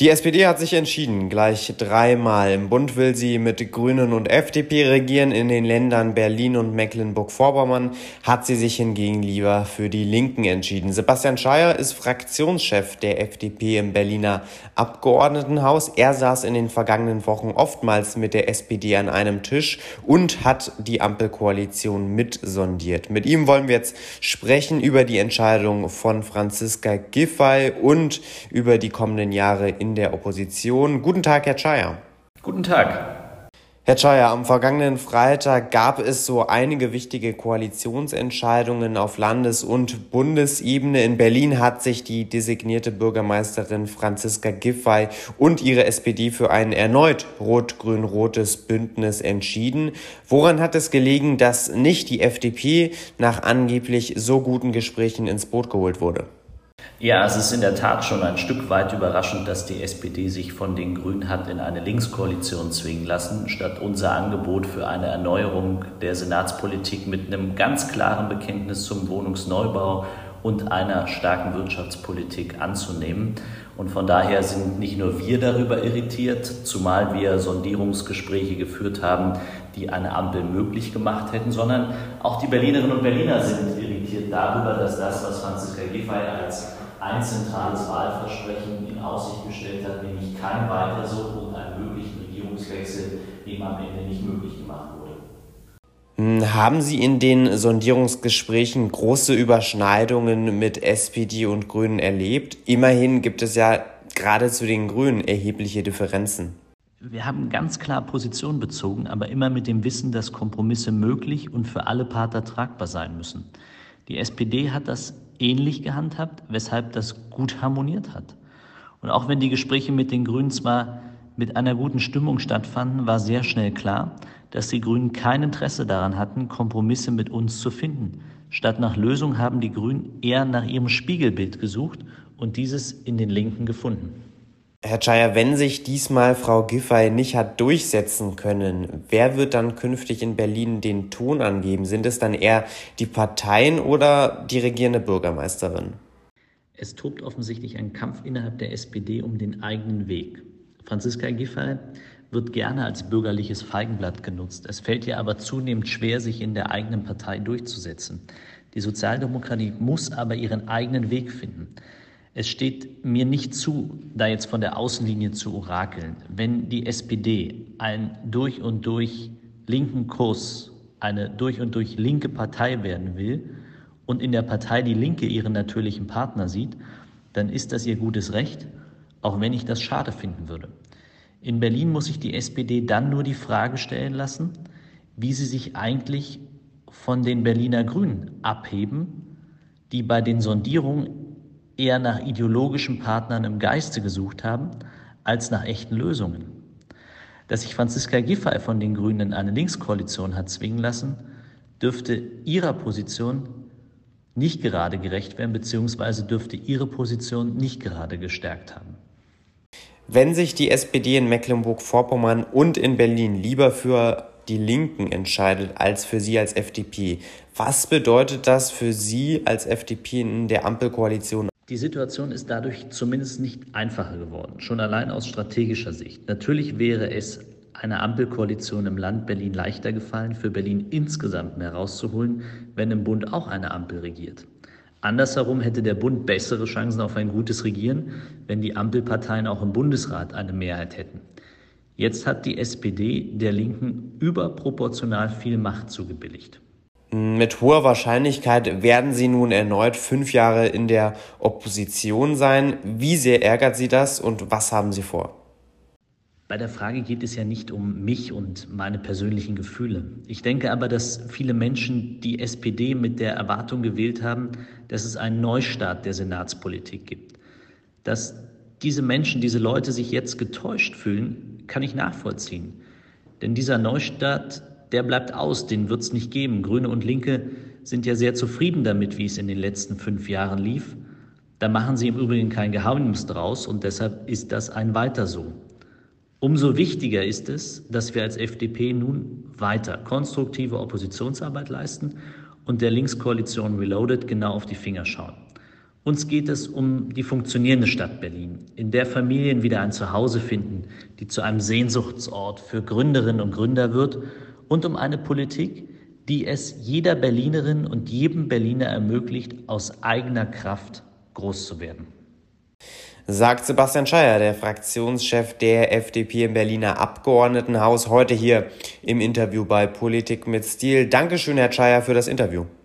Die SPD hat sich entschieden, gleich dreimal. Im Bund will sie mit Grünen und FDP regieren. In den Ländern Berlin und Mecklenburg-Vorpommern hat sie sich hingegen lieber für die Linken entschieden. Sebastian Scheier ist Fraktionschef der FDP im Berliner Abgeordnetenhaus. Er saß in den vergangenen Wochen oftmals mit der SPD an einem Tisch und hat die Ampelkoalition mitsondiert. Mit ihm wollen wir jetzt sprechen über die Entscheidung von Franziska Giffey und über die kommenden Jahre in in der Opposition. Guten Tag, Herr Czaja. Guten Tag. Herr Czaja, am vergangenen Freitag gab es so einige wichtige Koalitionsentscheidungen auf Landes- und Bundesebene. In Berlin hat sich die designierte Bürgermeisterin Franziska Giffey und ihre SPD für ein erneut rot-grün-rotes Bündnis entschieden. Woran hat es gelegen, dass nicht die FDP nach angeblich so guten Gesprächen ins Boot geholt wurde? Ja, es ist in der Tat schon ein Stück weit überraschend, dass die SPD sich von den Grünen hat in eine Linkskoalition zwingen lassen, statt unser Angebot für eine Erneuerung der Senatspolitik mit einem ganz klaren Bekenntnis zum Wohnungsneubau und einer starken Wirtschaftspolitik anzunehmen. Und von daher sind nicht nur wir darüber irritiert, zumal wir Sondierungsgespräche geführt haben, die eine Ampel möglich gemacht hätten, sondern auch die Berlinerinnen und Berliner sind irritiert darüber, dass das, was Franziska Giffey als ein zentrales Wahlversprechen in Aussicht gestellt hat, nämlich kein weiter so und einen möglichen Regierungswechsel, dem am Ende nicht möglich gemacht wurde. Hm, haben Sie in den Sondierungsgesprächen große Überschneidungen mit SPD und Grünen erlebt? Immerhin gibt es ja gerade zu den Grünen erhebliche Differenzen. Wir haben ganz klar Position bezogen, aber immer mit dem Wissen, dass Kompromisse möglich und für alle Partner tragbar sein müssen. Die SPD hat das ähnlich gehandhabt, weshalb das gut harmoniert hat. Und auch wenn die Gespräche mit den Grünen zwar mit einer guten Stimmung stattfanden, war sehr schnell klar, dass die Grünen kein Interesse daran hatten, Kompromisse mit uns zu finden. Statt nach Lösung haben die Grünen eher nach ihrem Spiegelbild gesucht und dieses in den Linken gefunden. Herr Czaja, wenn sich diesmal Frau Giffey nicht hat durchsetzen können, wer wird dann künftig in Berlin den Ton angeben? Sind es dann eher die Parteien oder die regierende Bürgermeisterin? Es tobt offensichtlich ein Kampf innerhalb der SPD um den eigenen Weg. Franziska Giffey wird gerne als bürgerliches Feigenblatt genutzt. Es fällt ihr aber zunehmend schwer, sich in der eigenen Partei durchzusetzen. Die Sozialdemokratie muss aber ihren eigenen Weg finden. Es steht mir nicht zu, da jetzt von der Außenlinie zu orakeln. Wenn die SPD einen durch und durch linken Kurs, eine durch und durch linke Partei werden will und in der Partei die Linke ihren natürlichen Partner sieht, dann ist das ihr gutes Recht, auch wenn ich das schade finden würde. In Berlin muss sich die SPD dann nur die Frage stellen lassen, wie sie sich eigentlich von den Berliner Grünen abheben, die bei den Sondierungen eher nach ideologischen Partnern im Geiste gesucht haben, als nach echten Lösungen. Dass sich Franziska Giffey von den Grünen in eine Linkskoalition hat zwingen lassen, dürfte ihrer Position nicht gerade gerecht werden, beziehungsweise dürfte ihre Position nicht gerade gestärkt haben. Wenn sich die SPD in Mecklenburg-Vorpommern und in Berlin lieber für die Linken entscheidet als für Sie als FDP, was bedeutet das für Sie als FDP in der Ampelkoalition die Situation ist dadurch zumindest nicht einfacher geworden, schon allein aus strategischer Sicht. Natürlich wäre es einer Ampelkoalition im Land Berlin leichter gefallen, für Berlin insgesamt mehr rauszuholen, wenn im Bund auch eine Ampel regiert. Andersherum hätte der Bund bessere Chancen auf ein gutes Regieren, wenn die Ampelparteien auch im Bundesrat eine Mehrheit hätten. Jetzt hat die SPD der Linken überproportional viel Macht zugebilligt. Mit hoher Wahrscheinlichkeit werden Sie nun erneut fünf Jahre in der Opposition sein. Wie sehr ärgert Sie das und was haben Sie vor? Bei der Frage geht es ja nicht um mich und meine persönlichen Gefühle. Ich denke aber, dass viele Menschen die SPD mit der Erwartung gewählt haben, dass es einen Neustart der Senatspolitik gibt. Dass diese Menschen, diese Leute sich jetzt getäuscht fühlen, kann ich nachvollziehen. Denn dieser Neustart der bleibt aus, den wird es nicht geben. Grüne und Linke sind ja sehr zufrieden damit, wie es in den letzten fünf Jahren lief. Da machen sie im Übrigen kein Geheimnis draus und deshalb ist das ein Weiter so. Umso wichtiger ist es, dass wir als FDP nun weiter konstruktive Oppositionsarbeit leisten und der Linkskoalition Reloaded genau auf die Finger schauen. Uns geht es um die funktionierende Stadt Berlin, in der Familien wieder ein Zuhause finden, die zu einem Sehnsuchtsort für Gründerinnen und Gründer wird und um eine Politik, die es jeder Berlinerin und jedem Berliner ermöglicht, aus eigener Kraft groß zu werden. Sagt Sebastian Scheier, der Fraktionschef der FDP im Berliner Abgeordnetenhaus, heute hier im Interview bei Politik mit Stil. Dankeschön, Herr Scheier, für das Interview.